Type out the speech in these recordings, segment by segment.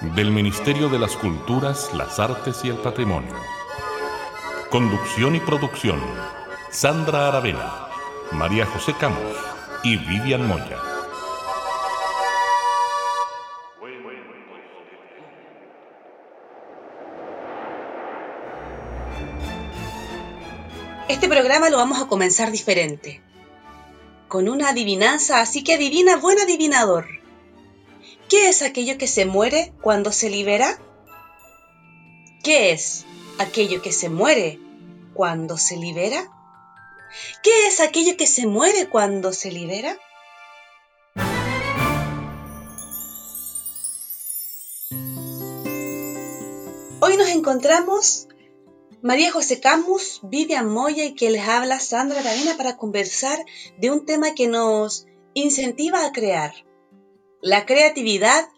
del Ministerio de las Culturas, las Artes y el Patrimonio. Conducción y producción, Sandra Aravena, María José Camus y Vivian Moya. Este programa lo vamos a comenzar diferente, con una adivinanza, así que adivina, buen adivinador. ¿Qué es aquello que se muere cuando se libera? ¿Qué es aquello que se muere cuando se libera? ¿Qué es aquello que se muere cuando se libera? Hoy nos encontramos María José Camus, Vivian Moya y que les habla Sandra Cadena para conversar de un tema que nos incentiva a crear, la creatividad,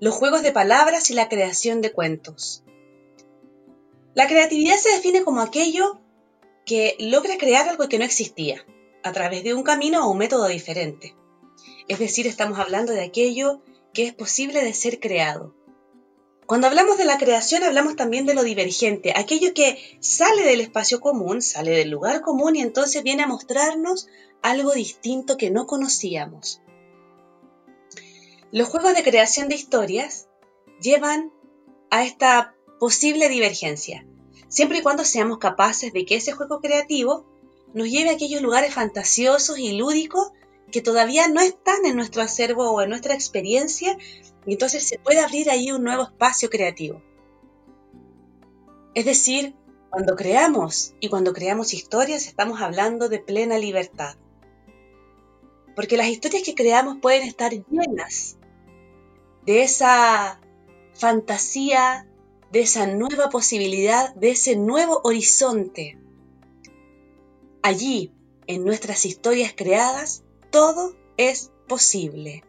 los juegos de palabras y la creación de cuentos. La creatividad se define como aquello que logra crear algo que no existía, a través de un camino o un método diferente. Es decir, estamos hablando de aquello que es posible de ser creado. Cuando hablamos de la creación hablamos también de lo divergente, aquello que sale del espacio común, sale del lugar común y entonces viene a mostrarnos algo distinto que no conocíamos. Los juegos de creación de historias llevan a esta posible divergencia, siempre y cuando seamos capaces de que ese juego creativo nos lleve a aquellos lugares fantasiosos y lúdicos que todavía no están en nuestro acervo o en nuestra experiencia, y entonces se puede abrir ahí un nuevo espacio creativo. Es decir, cuando creamos y cuando creamos historias estamos hablando de plena libertad. Porque las historias que creamos pueden estar llenas de esa fantasía, de esa nueva posibilidad, de ese nuevo horizonte. Allí, en nuestras historias creadas, todo es posible.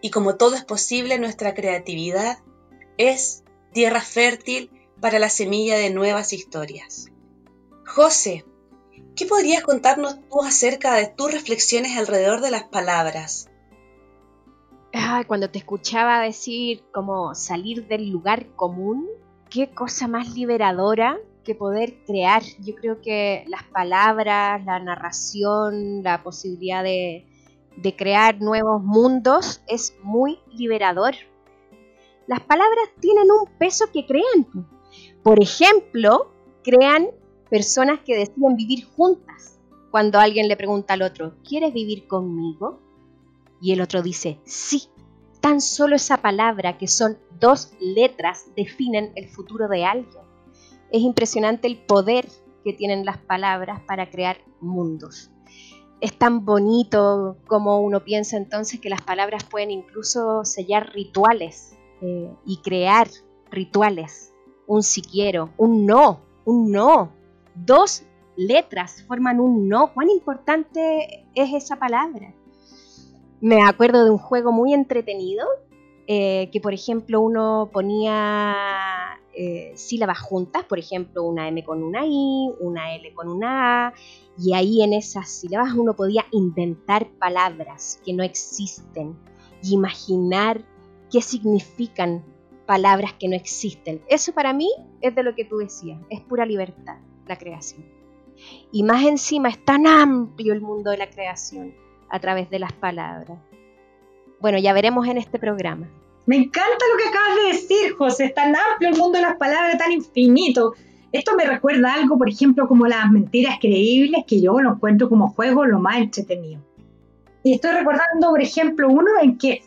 Y como todo es posible, nuestra creatividad es tierra fértil para la semilla de nuevas historias. José, ¿qué podrías contarnos tú acerca de tus reflexiones alrededor de las palabras? Cuando te escuchaba decir como salir del lugar común, qué cosa más liberadora que poder crear. Yo creo que las palabras, la narración, la posibilidad de, de crear nuevos mundos es muy liberador. Las palabras tienen un peso que crean. Por ejemplo, crean personas que deciden vivir juntas. Cuando alguien le pregunta al otro, ¿quieres vivir conmigo? Y el otro dice, sí. Tan solo esa palabra, que son dos letras, definen el futuro de alguien. Es impresionante el poder que tienen las palabras para crear mundos. Es tan bonito como uno piensa entonces que las palabras pueden incluso sellar rituales eh, y crear rituales. Un si quiero, un no, un no. Dos letras forman un no. ¿Cuán importante es esa palabra? Me acuerdo de un juego muy entretenido, eh, que por ejemplo uno ponía eh, sílabas juntas, por ejemplo una M con una I, una L con una A, y ahí en esas sílabas uno podía inventar palabras que no existen y imaginar qué significan palabras que no existen. Eso para mí es de lo que tú decías, es pura libertad, la creación. Y más encima es tan amplio el mundo de la creación a través de las palabras. Bueno, ya veremos en este programa. Me encanta lo que acabas de decir, José. Es tan amplio el mundo de las palabras, tan infinito. Esto me recuerda algo, por ejemplo, como las mentiras creíbles, que yo lo encuentro como juego lo más entretenido. Y estoy recordando, por ejemplo, uno en que,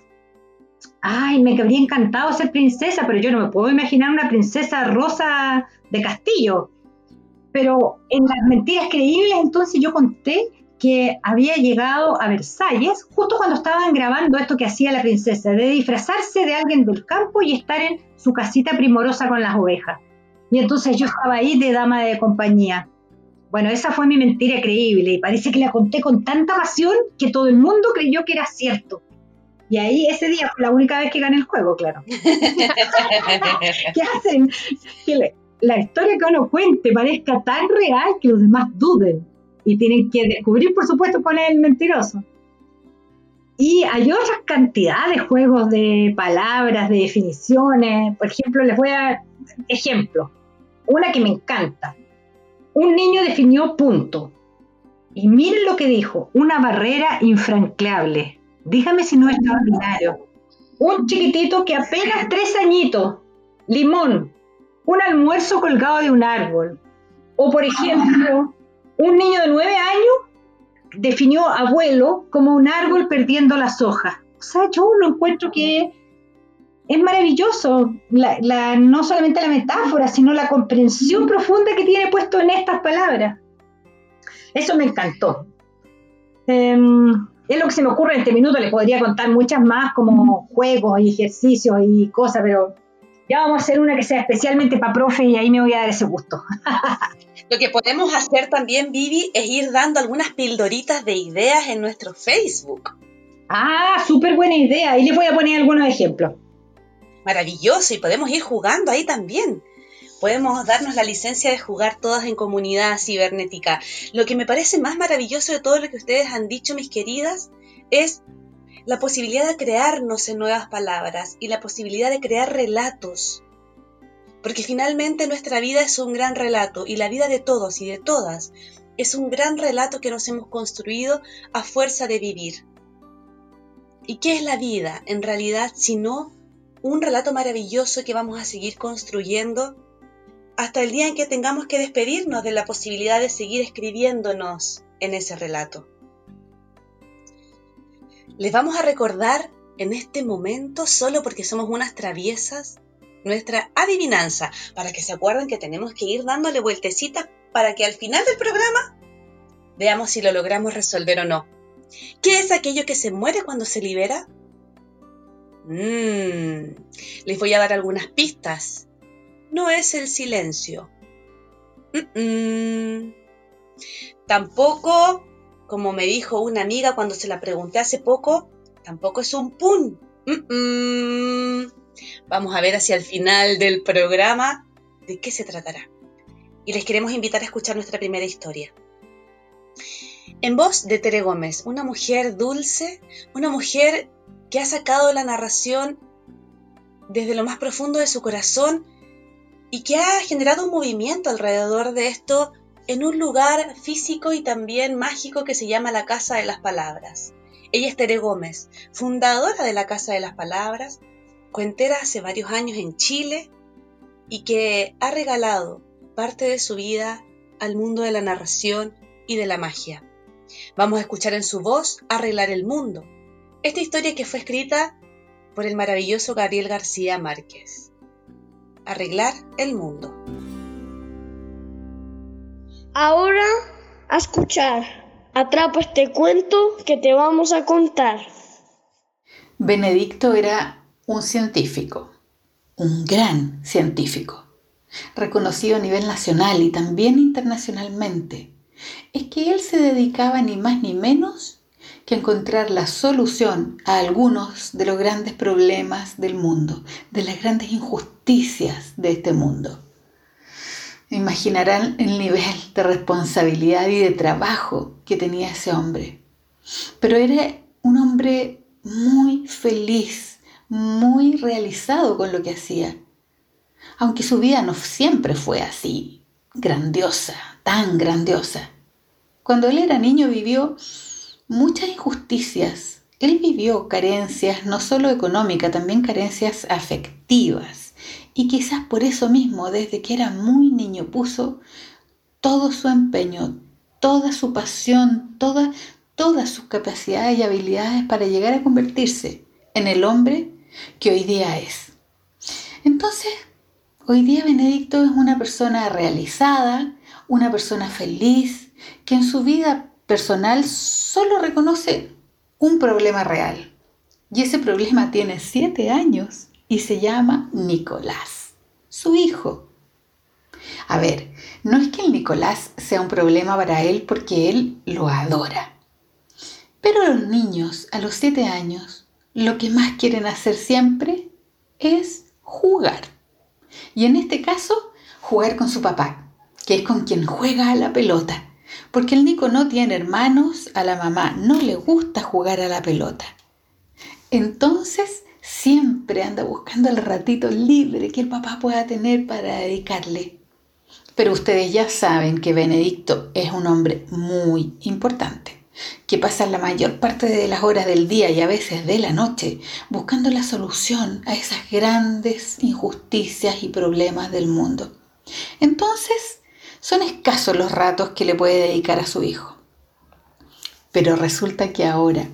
ay, me habría encantado ser princesa, pero yo no me puedo imaginar una princesa rosa de castillo. Pero en las mentiras creíbles, entonces yo conté que había llegado a Versalles justo cuando estaban grabando esto que hacía la princesa, de disfrazarse de alguien del campo y estar en su casita primorosa con las ovejas. Y entonces yo estaba ahí de dama de compañía. Bueno, esa fue mi mentira creíble y parece que la conté con tanta pasión que todo el mundo creyó que era cierto. Y ahí ese día fue la única vez que gané el juego, claro. ¿Qué hacen? Que la historia que uno cuente parezca tan real que los demás duden y tienen que descubrir, por supuesto, cuál es el mentiroso. Y hay otras cantidades de juegos de palabras, de definiciones. Por ejemplo, les voy a dar ejemplo. Una que me encanta. Un niño definió punto. Y miren lo que dijo, una barrera infranqueable. Dígame si no es extraordinario. Un chiquitito que apenas tres añitos, limón, un almuerzo colgado de un árbol. O por ejemplo, un niño de nueve años definió abuelo como un árbol perdiendo las hojas. O sea, yo lo encuentro que es maravilloso, no solamente la metáfora, sino la comprensión profunda que tiene puesto en estas palabras. Eso me encantó. Em, es lo que se me ocurre en este minuto, les podría contar muchas más como juegos y ejercicios y cosas, pero ya vamos a hacer una que sea especialmente para profe y ahí me voy a dar ese gusto. Lo que podemos hacer también, Vivi, es ir dando algunas pildoritas de ideas en nuestro Facebook. Ah, súper buena idea. Ahí les voy a poner algunos ejemplos. Maravilloso, y podemos ir jugando ahí también. Podemos darnos la licencia de jugar todas en comunidad cibernética. Lo que me parece más maravilloso de todo lo que ustedes han dicho, mis queridas, es la posibilidad de crearnos en nuevas palabras y la posibilidad de crear relatos porque finalmente nuestra vida es un gran relato y la vida de todos y de todas es un gran relato que nos hemos construido a fuerza de vivir. ¿Y qué es la vida en realidad sino un relato maravilloso que vamos a seguir construyendo hasta el día en que tengamos que despedirnos de la posibilidad de seguir escribiéndonos en ese relato? Les vamos a recordar en este momento, solo porque somos unas traviesas, nuestra adivinanza, para que se acuerden que tenemos que ir dándole vueltecitas para que al final del programa veamos si lo logramos resolver o no. ¿Qué es aquello que se muere cuando se libera? Mm, les voy a dar algunas pistas. No es el silencio. Tampoco, como me dijo una amiga cuando se la pregunté hace poco, tampoco es un pun. Vamos a ver hacia el final del programa de qué se tratará. Y les queremos invitar a escuchar nuestra primera historia. En voz de Tere Gómez, una mujer dulce, una mujer que ha sacado la narración desde lo más profundo de su corazón y que ha generado un movimiento alrededor de esto en un lugar físico y también mágico que se llama la Casa de las Palabras. Ella es Tere Gómez, fundadora de la Casa de las Palabras, cuentera hace varios años en Chile y que ha regalado parte de su vida al mundo de la narración y de la magia. Vamos a escuchar en su voz Arreglar el Mundo, esta historia que fue escrita por el maravilloso Gabriel García Márquez. Arreglar el Mundo. Ahora a escuchar. Atrapa este cuento que te vamos a contar. Benedicto era un científico, un gran científico, reconocido a nivel nacional y también internacionalmente, es que él se dedicaba ni más ni menos que a encontrar la solución a algunos de los grandes problemas del mundo, de las grandes injusticias de este mundo. Imaginarán el nivel de responsabilidad y de trabajo que tenía ese hombre. Pero era un hombre muy feliz muy realizado con lo que hacía. Aunque su vida no siempre fue así, grandiosa, tan grandiosa. Cuando él era niño vivió muchas injusticias. Él vivió carencias no solo económicas, también carencias afectivas. Y quizás por eso mismo, desde que era muy niño, puso todo su empeño, toda su pasión, toda, todas sus capacidades y habilidades para llegar a convertirse en el hombre que hoy día es. Entonces, hoy día Benedicto es una persona realizada, una persona feliz, que en su vida personal solo reconoce un problema real. Y ese problema tiene siete años y se llama Nicolás, su hijo. A ver, no es que el Nicolás sea un problema para él porque él lo adora. Pero los niños a los siete años lo que más quieren hacer siempre es jugar. Y en este caso, jugar con su papá, que es con quien juega a la pelota. Porque el Nico no tiene hermanos, a la mamá no le gusta jugar a la pelota. Entonces, siempre anda buscando el ratito libre que el papá pueda tener para dedicarle. Pero ustedes ya saben que Benedicto es un hombre muy importante, que pasa la mayor parte de las horas del día y a veces de la noche buscando la solución a esas grandes injusticias y problemas del mundo. Entonces, son escasos los ratos que le puede dedicar a su hijo. Pero resulta que ahora,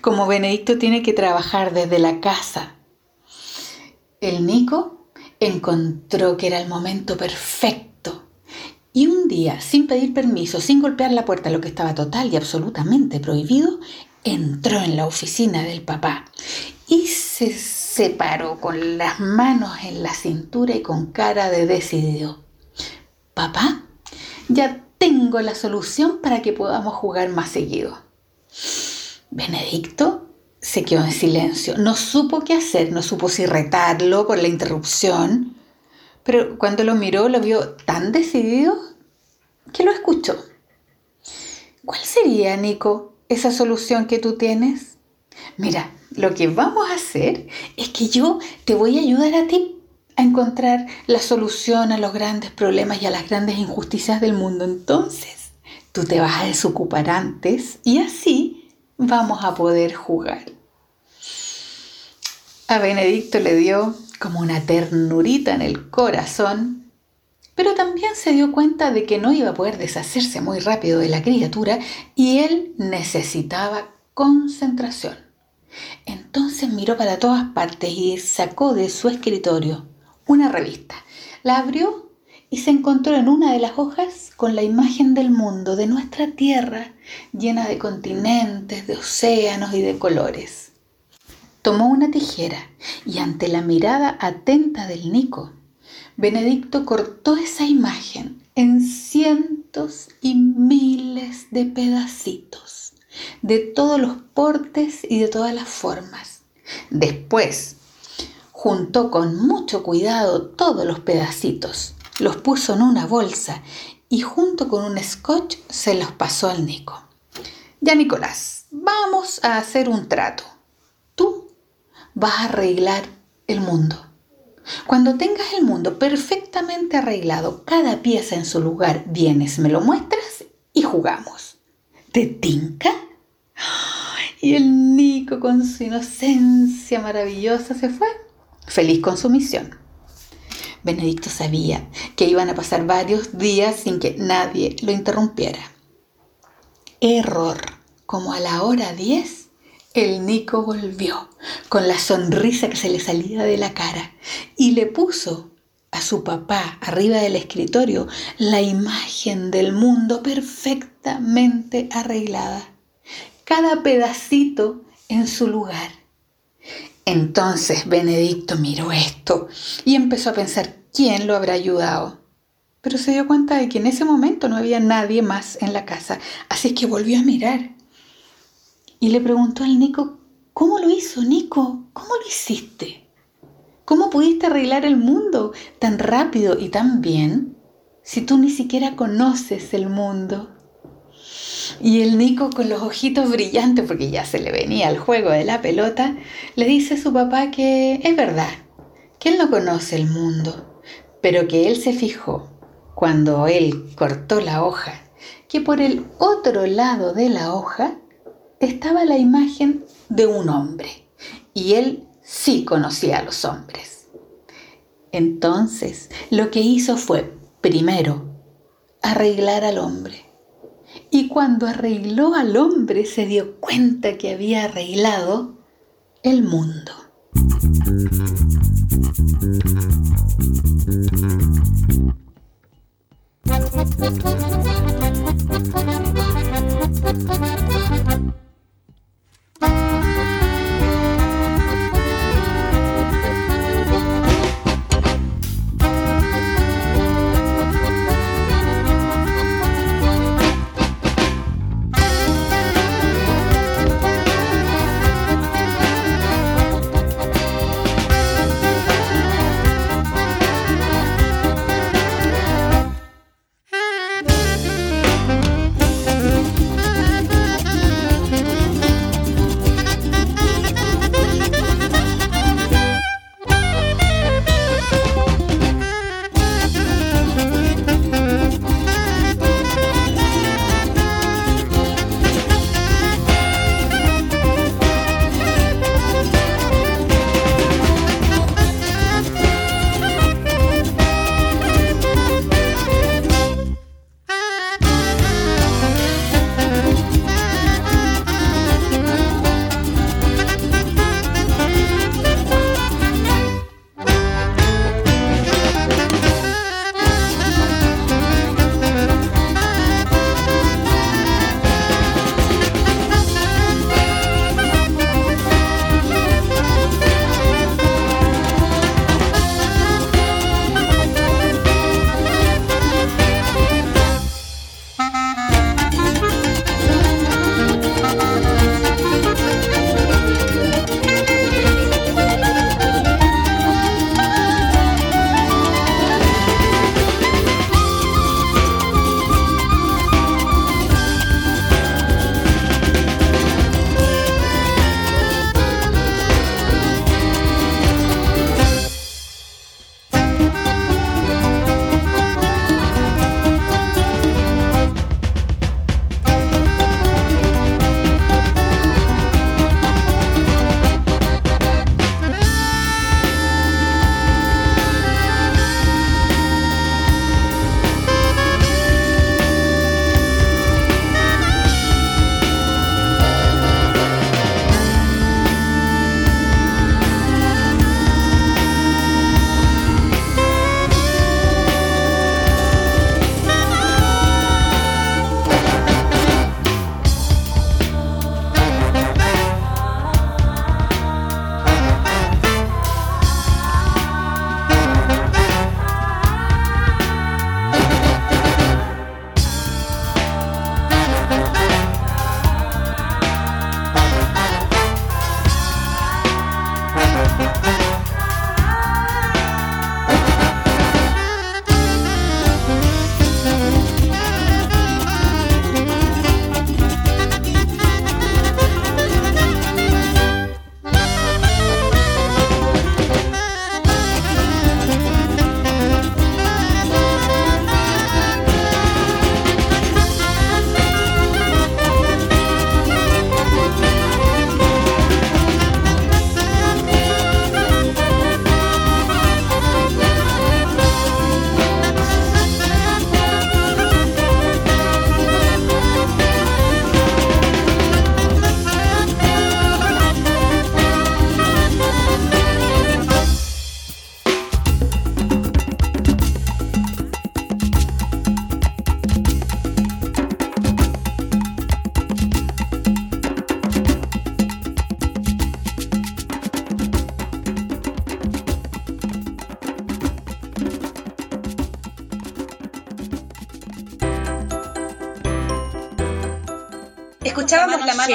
como Benedicto tiene que trabajar desde la casa, el Nico encontró que era el momento perfecto. Y un día, sin pedir permiso, sin golpear la puerta, lo que estaba total y absolutamente prohibido, entró en la oficina del papá y se separó con las manos en la cintura y con cara de decidido. Papá, ya tengo la solución para que podamos jugar más seguido. Benedicto se quedó en silencio. No supo qué hacer, no supo si retarlo por la interrupción, pero cuando lo miró lo vio tan decidido que lo escuchó. ¿Cuál sería, Nico, esa solución que tú tienes? Mira, lo que vamos a hacer es que yo te voy a ayudar a ti a encontrar la solución a los grandes problemas y a las grandes injusticias del mundo. Entonces, tú te vas a desocupar antes y así vamos a poder jugar. A Benedicto le dio como una ternurita en el corazón, pero también se dio cuenta de que no iba a poder deshacerse muy rápido de la criatura y él necesitaba concentración. Entonces miró para todas partes y sacó de su escritorio una revista. La abrió y se encontró en una de las hojas con la imagen del mundo, de nuestra tierra, llena de continentes, de océanos y de colores. Tomó una tijera y ante la mirada atenta del Nico, Benedicto cortó esa imagen en cientos y miles de pedacitos, de todos los portes y de todas las formas. Después, juntó con mucho cuidado todos los pedacitos los puso en una bolsa y junto con un scotch se los pasó al Nico. Ya Nicolás, vamos a hacer un trato. Tú vas a arreglar el mundo. Cuando tengas el mundo perfectamente arreglado, cada pieza en su lugar, vienes, me lo muestras y jugamos. ¿Te tinca? Y el Nico con su inocencia maravillosa se fue, feliz con su misión. Benedicto sabía que iban a pasar varios días sin que nadie lo interrumpiera. Error. Como a la hora 10, el Nico volvió con la sonrisa que se le salía de la cara y le puso a su papá arriba del escritorio la imagen del mundo perfectamente arreglada, cada pedacito en su lugar. Entonces Benedicto miró esto y empezó a pensar quién lo habrá ayudado. Pero se dio cuenta de que en ese momento no había nadie más en la casa, así que volvió a mirar. Y le preguntó al Nico, ¿cómo lo hizo, Nico? ¿Cómo lo hiciste? ¿Cómo pudiste arreglar el mundo tan rápido y tan bien si tú ni siquiera conoces el mundo? Y el Nico con los ojitos brillantes, porque ya se le venía el juego de la pelota, le dice a su papá que es verdad, que él no conoce el mundo, pero que él se fijó cuando él cortó la hoja, que por el otro lado de la hoja estaba la imagen de un hombre, y él sí conocía a los hombres. Entonces, lo que hizo fue, primero, arreglar al hombre y cuando arregló al hombre se dio cuenta que había arreglado el mundo.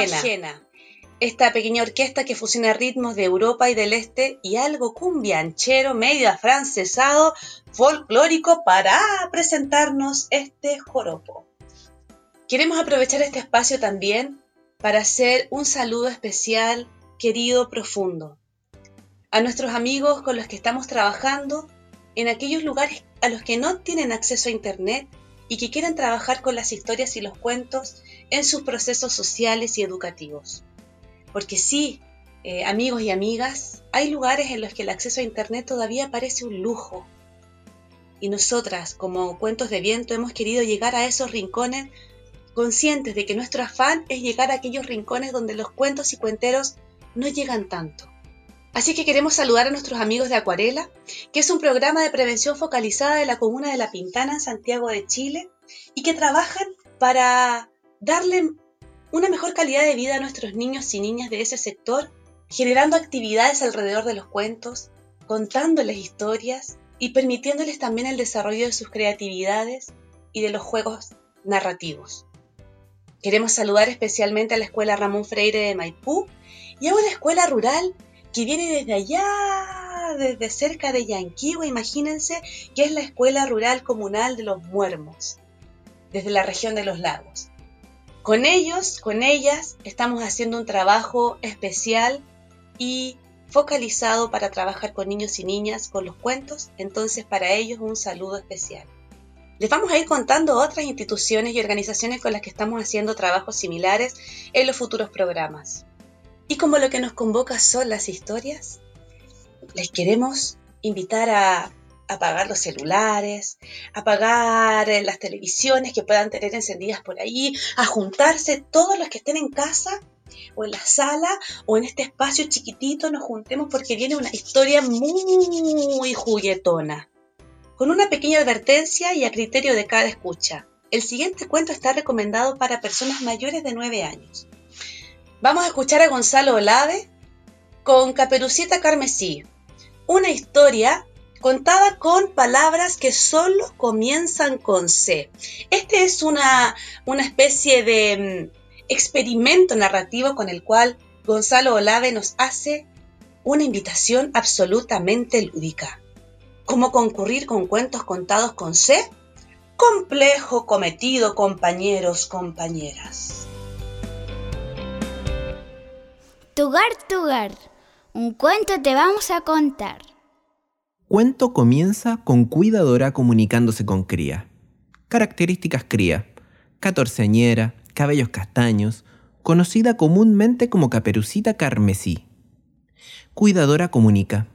Llena, esta pequeña orquesta que fusiona ritmos de Europa y del Este y algo cumbianchero, medio afrancesado, folclórico para presentarnos este joropo. Queremos aprovechar este espacio también para hacer un saludo especial, querido, profundo, a nuestros amigos con los que estamos trabajando en aquellos lugares a los que no tienen acceso a Internet y que quieren trabajar con las historias y los cuentos en sus procesos sociales y educativos. Porque sí, eh, amigos y amigas, hay lugares en los que el acceso a Internet todavía parece un lujo. Y nosotras, como Cuentos de Viento, hemos querido llegar a esos rincones conscientes de que nuestro afán es llegar a aquellos rincones donde los cuentos y cuenteros no llegan tanto. Así que queremos saludar a nuestros amigos de Acuarela, que es un programa de prevención focalizada de la comuna de La Pintana en Santiago de Chile y que trabajan para darle una mejor calidad de vida a nuestros niños y niñas de ese sector, generando actividades alrededor de los cuentos, contándoles historias y permitiéndoles también el desarrollo de sus creatividades y de los juegos narrativos. Queremos saludar especialmente a la Escuela Ramón Freire de Maipú y a una escuela rural que viene desde allá, desde cerca de Yanquihue, imagínense, que es la Escuela Rural Comunal de los Muermos, desde la región de los lagos. Con ellos, con ellas, estamos haciendo un trabajo especial y focalizado para trabajar con niños y niñas con los cuentos, entonces para ellos un saludo especial. Les vamos a ir contando otras instituciones y organizaciones con las que estamos haciendo trabajos similares en los futuros programas. Y como lo que nos convoca son las historias, les queremos invitar a apagar los celulares, apagar eh, las televisiones que puedan tener encendidas por ahí, a juntarse todos los que estén en casa o en la sala o en este espacio chiquitito, nos juntemos porque viene una historia muy juguetona, con una pequeña advertencia y a criterio de cada escucha. El siguiente cuento está recomendado para personas mayores de 9 años. Vamos a escuchar a Gonzalo Olave con Caperucita Carmesí, una historia contada con palabras que solo comienzan con C. Este es una, una especie de mm, experimento narrativo con el cual Gonzalo Olave nos hace una invitación absolutamente lúdica. ¿Cómo concurrir con cuentos contados con C? Complejo cometido, compañeros, compañeras. Tugar, tugar, un cuento te vamos a contar. Cuento comienza con cuidadora comunicándose con cría. Características cría. Catorceañera, cabellos castaños, conocida comúnmente como caperucita carmesí. Cuidadora comunica.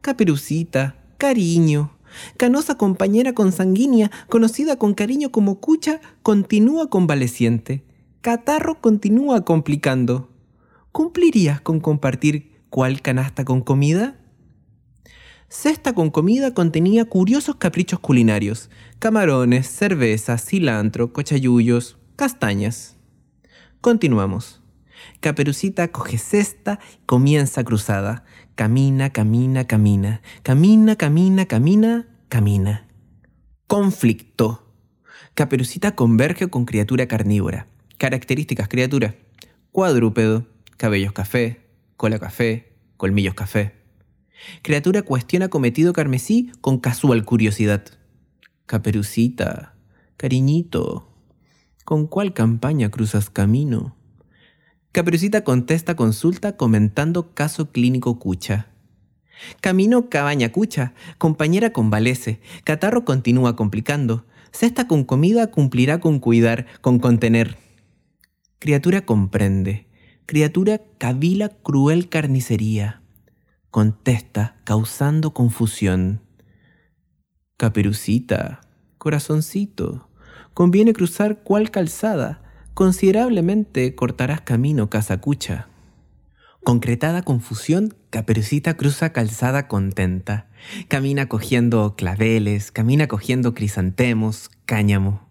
Caperucita, cariño. Canosa compañera consanguínea, conocida con cariño como cucha, continúa convaleciente. Catarro continúa complicando. ¿cumplirías con compartir cuál canasta con comida? Cesta con comida contenía curiosos caprichos culinarios, camarones, cerveza, cilantro, cochayullos, castañas. Continuamos. Caperucita coge cesta y comienza cruzada. Camina, camina, camina. Camina, camina, camina, camina. Conflicto. Caperucita converge con criatura carnívora. Características criatura. Cuadrúpedo cabellos café, cola café, colmillos café. Criatura cuestiona cometido carmesí con casual curiosidad. Caperucita, cariñito, ¿con cuál campaña cruzas camino? Caperucita contesta consulta comentando caso clínico cucha. Camino cabaña cucha, compañera convalece, catarro continúa complicando, cesta con comida cumplirá con cuidar, con contener. Criatura comprende, criatura cavila cruel carnicería. Contesta, causando confusión. Caperucita, corazoncito, conviene cruzar cual calzada, considerablemente cortarás camino casacucha. Concretada confusión, Caperucita cruza calzada contenta. Camina cogiendo claveles, camina cogiendo crisantemos, cáñamo.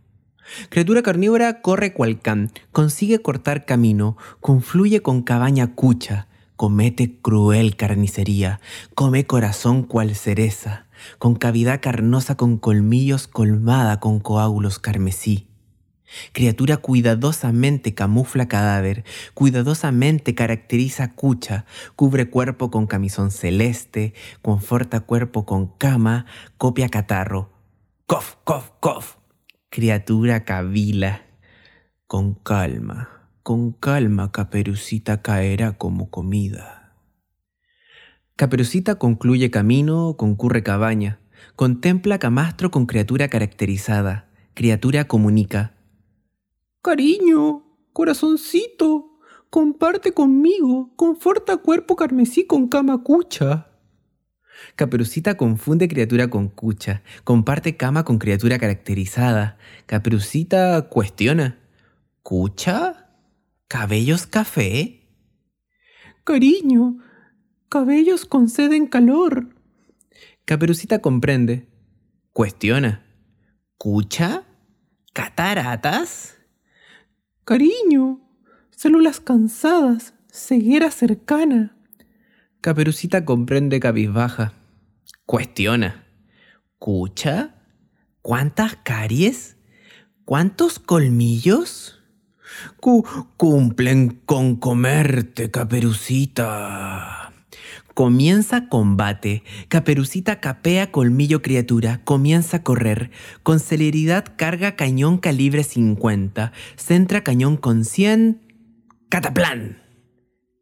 Criatura carnívora corre cual can, consigue cortar camino, confluye con cabaña cucha, comete cruel carnicería, come corazón cual cereza, con cavidad carnosa con colmillos colmada con coágulos carmesí. Criatura cuidadosamente camufla cadáver, cuidadosamente caracteriza cucha, cubre cuerpo con camisón celeste, conforta cuerpo con cama, copia catarro. Cof, cof, cof. Criatura cavila. Con calma, con calma, caperucita caerá como comida. Caperucita concluye camino, concurre cabaña, contempla camastro con criatura caracterizada, criatura comunica, Cariño, corazoncito, comparte conmigo, conforta cuerpo carmesí con cama cucha. Caperucita confunde criatura con cucha, comparte cama con criatura caracterizada. Caperucita cuestiona. ¿Cucha? ¿Cabellos café? Cariño, cabellos conceden calor. Caperucita comprende. Cuestiona. ¿Cucha? ¿Cataratas? Cariño, células cansadas, ceguera cercana. Caperucita comprende cabizbaja. Cuestiona. ¿Cucha? ¿Cuántas caries? ¿Cuántos colmillos? Cumplen con comerte, caperucita. Comienza combate. Caperucita capea colmillo criatura. Comienza a correr. Con celeridad carga cañón calibre 50. Centra cañón con 100. Cataplan.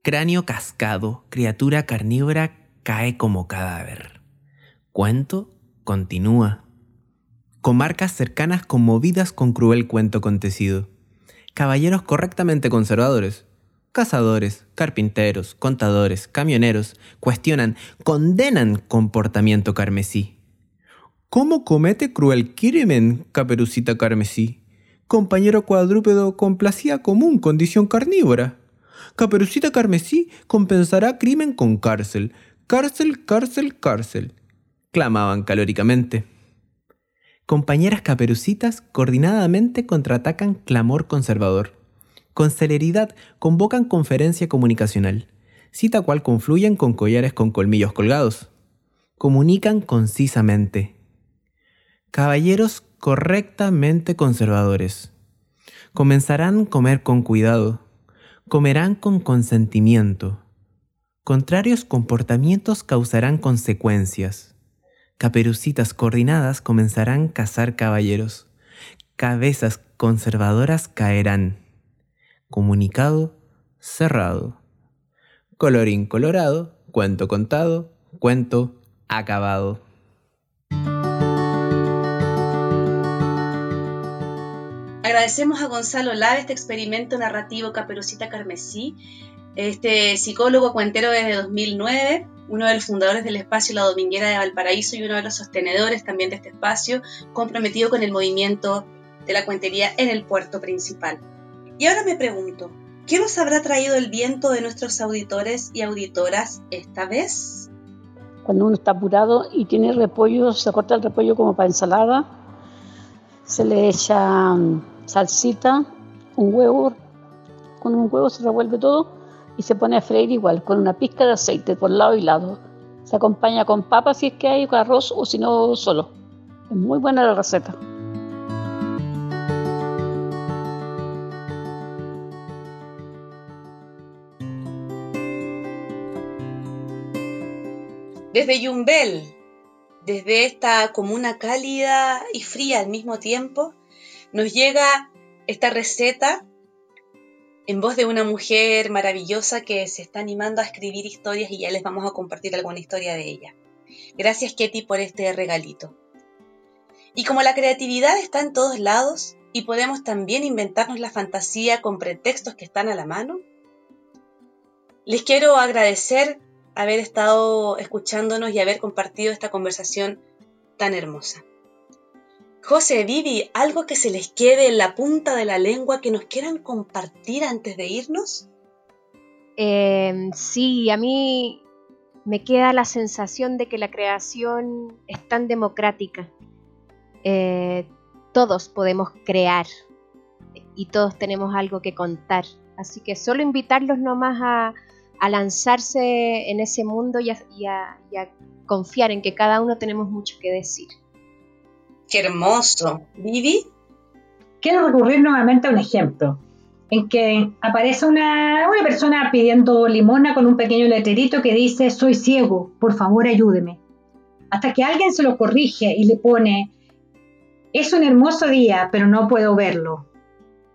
Cráneo cascado. Criatura carnívora cae como cadáver. Cuento continúa. Comarcas cercanas conmovidas con cruel cuento acontecido. Caballeros correctamente conservadores Cazadores, carpinteros, contadores, camioneros cuestionan, condenan comportamiento carmesí. ¿Cómo comete cruel crimen, caperucita carmesí? Compañero cuadrúpedo complacía común condición carnívora. Caperucita carmesí compensará crimen con cárcel. Cárcel, cárcel, cárcel. clamaban calóricamente. Compañeras caperucitas coordinadamente contraatacan clamor conservador con celeridad convocan conferencia comunicacional, cita cual confluyen con collares con colmillos colgados. Comunican concisamente. Caballeros correctamente conservadores. Comenzarán a comer con cuidado. Comerán con consentimiento. Contrarios comportamientos causarán consecuencias. Caperucitas coordinadas comenzarán a cazar caballeros. Cabezas conservadoras caerán. Comunicado cerrado. Colorín colorado, cuento contado, cuento acabado. Agradecemos a Gonzalo Lave este experimento narrativo Caperucita Carmesí, este psicólogo cuentero desde 2009, uno de los fundadores del espacio La Dominguera de Valparaíso y uno de los sostenedores también de este espacio, comprometido con el movimiento de la cuentería en el puerto principal. Y ahora me pregunto, ¿qué nos habrá traído el viento de nuestros auditores y auditoras esta vez? Cuando uno está apurado y tiene repollo, se corta el repollo como para ensalada, se le echa mm, salsita, un huevo, con un huevo se revuelve todo y se pone a freír igual, con una pizca de aceite por lado y lado. Se acompaña con papas si es que hay, con arroz o si no solo. Es muy buena la receta. Desde Yumbel, desde esta comuna cálida y fría al mismo tiempo, nos llega esta receta en voz de una mujer maravillosa que se está animando a escribir historias y ya les vamos a compartir alguna historia de ella. Gracias Ketty por este regalito. Y como la creatividad está en todos lados y podemos también inventarnos la fantasía con pretextos que están a la mano, les quiero agradecer haber estado escuchándonos y haber compartido esta conversación tan hermosa. José, Vivi, ¿algo que se les quede en la punta de la lengua que nos quieran compartir antes de irnos? Em, sí, a mí me queda la sensación de que la creación es tan democrática. Eh, todos podemos crear y todos tenemos algo que contar. Así que solo invitarlos nomás a, a lanzarse en ese mundo y a, confiar en que cada uno tenemos mucho que decir. Qué hermoso. Vivi. quiero recurrir nuevamente a un ejemplo en que aparece una, una persona pidiendo limona con un pequeño letrerito que dice, soy ciego, por favor ayúdeme. Hasta que alguien se lo corrige y le pone, es un hermoso día, pero no puedo verlo.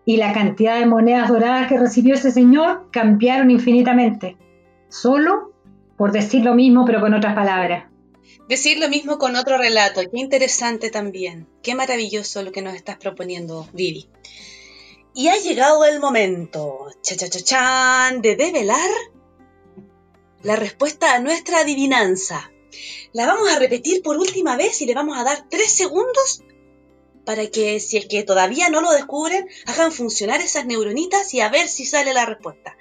Y la cantidad de monedas doradas que recibió ese señor cambiaron infinitamente, solo por decir lo mismo pero con otras palabras. Decir lo mismo con otro relato, qué interesante también, qué maravilloso lo que nos estás proponiendo, Vivi. Y ha llegado el momento, cha cha cha chan, de develar la respuesta a nuestra adivinanza. La vamos a repetir por última vez y le vamos a dar tres segundos para que, si es que todavía no lo descubren, hagan funcionar esas neuronitas y a ver si sale la respuesta.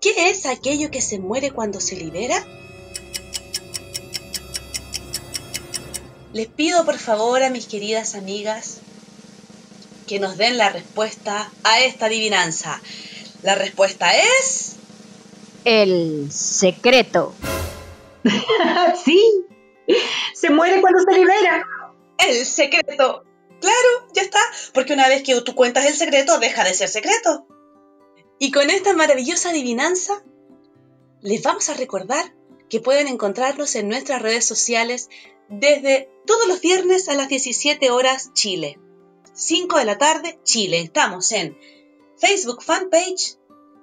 ¿Qué es aquello que se muere cuando se libera? Les pido por favor a mis queridas amigas que nos den la respuesta a esta adivinanza. La respuesta es... El secreto. sí, se muere cuando se libera. El secreto. Claro, ya está, porque una vez que tú cuentas el secreto, deja de ser secreto. Y con esta maravillosa adivinanza, les vamos a recordar que pueden encontrarnos en nuestras redes sociales desde todos los viernes a las 17 horas Chile. 5 de la tarde Chile. Estamos en Facebook fanpage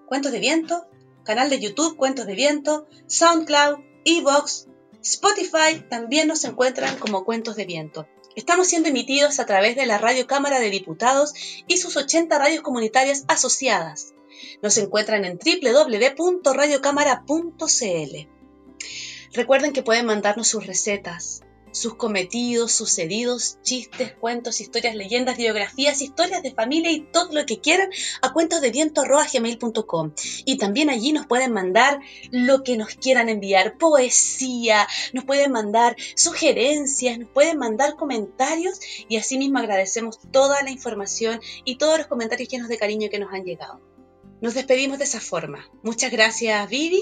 Cuentos de Viento, canal de YouTube Cuentos de Viento, SoundCloud, Evox, Spotify también nos encuentran como Cuentos de Viento. Estamos siendo emitidos a través de la Radio Cámara de Diputados y sus 80 radios comunitarias asociadas. Nos encuentran en www.radiocámara.cl. Recuerden que pueden mandarnos sus recetas, sus cometidos, sucedidos, chistes, cuentos, historias, leyendas, biografías, historias de familia y todo lo que quieran a cuentosdeviento.gmail.com. Y también allí nos pueden mandar lo que nos quieran enviar, poesía, nos pueden mandar sugerencias, nos pueden mandar comentarios y asimismo agradecemos toda la información y todos los comentarios llenos de cariño que nos han llegado. Nos despedimos de esa forma. Muchas gracias, Vivi.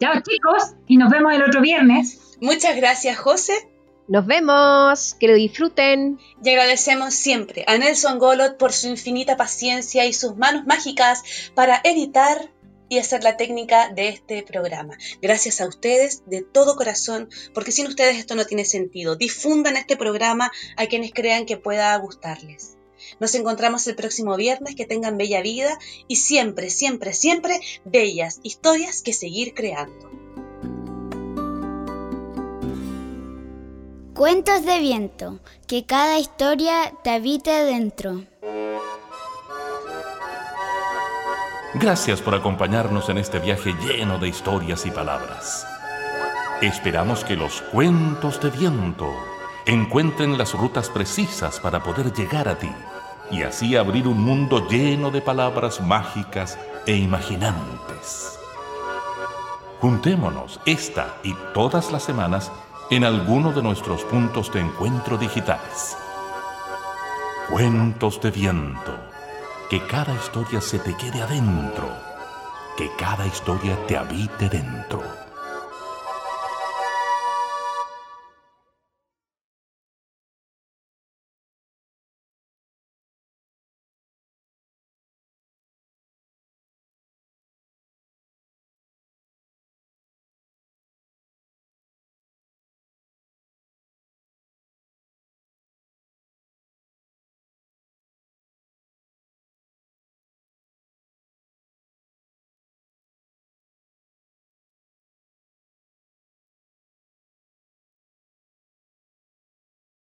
Chao chicos y nos vemos el otro viernes. Muchas gracias, José. Nos vemos, que lo disfruten. Y agradecemos siempre a Nelson Golot por su infinita paciencia y sus manos mágicas para editar y hacer la técnica de este programa. Gracias a ustedes de todo corazón, porque sin ustedes esto no tiene sentido. Difundan este programa a quienes crean que pueda gustarles. Nos encontramos el próximo viernes, que tengan bella vida y siempre, siempre, siempre bellas historias que seguir creando. Cuentos de viento, que cada historia te habite dentro. Gracias por acompañarnos en este viaje lleno de historias y palabras. Esperamos que los cuentos de viento encuentren las rutas precisas para poder llegar a ti y así abrir un mundo lleno de palabras mágicas e imaginantes. Juntémonos esta y todas las semanas en alguno de nuestros puntos de encuentro digitales. Cuentos de viento. Que cada historia se te quede adentro. Que cada historia te habite dentro.